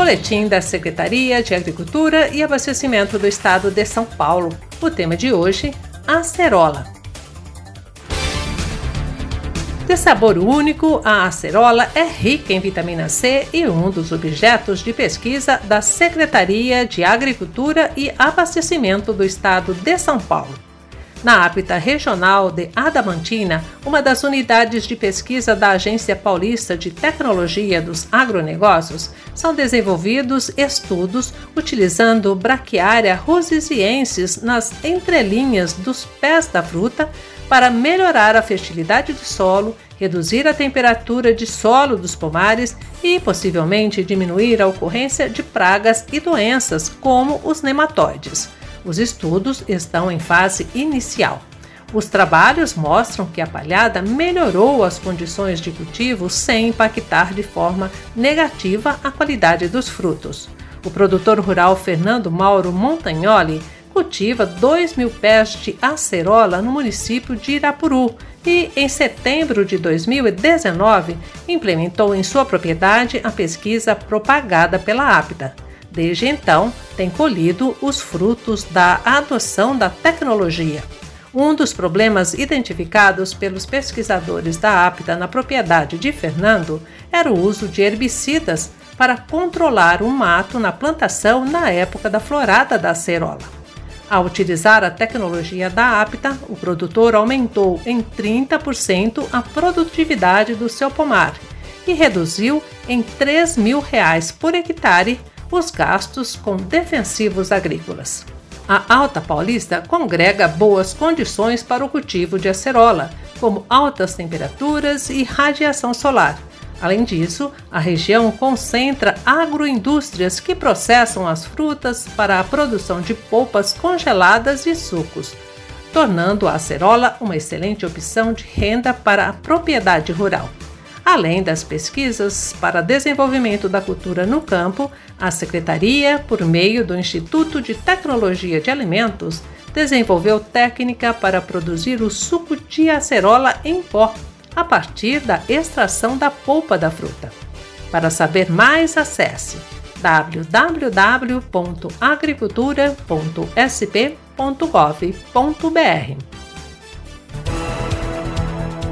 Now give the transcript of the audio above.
Boletim da Secretaria de Agricultura e Abastecimento do Estado de São Paulo. O tema de hoje: acerola. De sabor único, a acerola é rica em vitamina C e um dos objetos de pesquisa da Secretaria de Agricultura e Abastecimento do Estado de São Paulo. Na Apta Regional de Adamantina, uma das unidades de pesquisa da Agência Paulista de Tecnologia dos Agronegócios, são desenvolvidos estudos utilizando Brachiaria rosisiensis nas entrelinhas dos pés da fruta para melhorar a fertilidade do solo, reduzir a temperatura de solo dos pomares e possivelmente diminuir a ocorrência de pragas e doenças como os nematóides. Os estudos estão em fase inicial. Os trabalhos mostram que a palhada melhorou as condições de cultivo sem impactar de forma negativa a qualidade dos frutos. O produtor rural Fernando Mauro Montagnoli cultiva 2 mil pés de acerola no município de Irapuru e, em setembro de 2019, implementou em sua propriedade a pesquisa propagada pela APTA. Desde então, tem colhido os frutos da adoção da tecnologia. Um dos problemas identificados pelos pesquisadores da APTA na propriedade de Fernando era o uso de herbicidas para controlar o mato na plantação na época da florada da acerola. Ao utilizar a tecnologia da APTA, o produtor aumentou em 30% a produtividade do seu pomar e reduziu em 3 mil reais por hectare os gastos com defensivos agrícolas. A Alta Paulista congrega boas condições para o cultivo de acerola, como altas temperaturas e radiação solar. Além disso, a região concentra agroindústrias que processam as frutas para a produção de polpas congeladas e sucos, tornando a acerola uma excelente opção de renda para a propriedade rural. Além das pesquisas para desenvolvimento da cultura no campo, a Secretaria, por meio do Instituto de Tecnologia de Alimentos, desenvolveu técnica para produzir o suco de acerola em pó, a partir da extração da polpa da fruta. Para saber mais, acesse www.agricultura.sp.gov.br.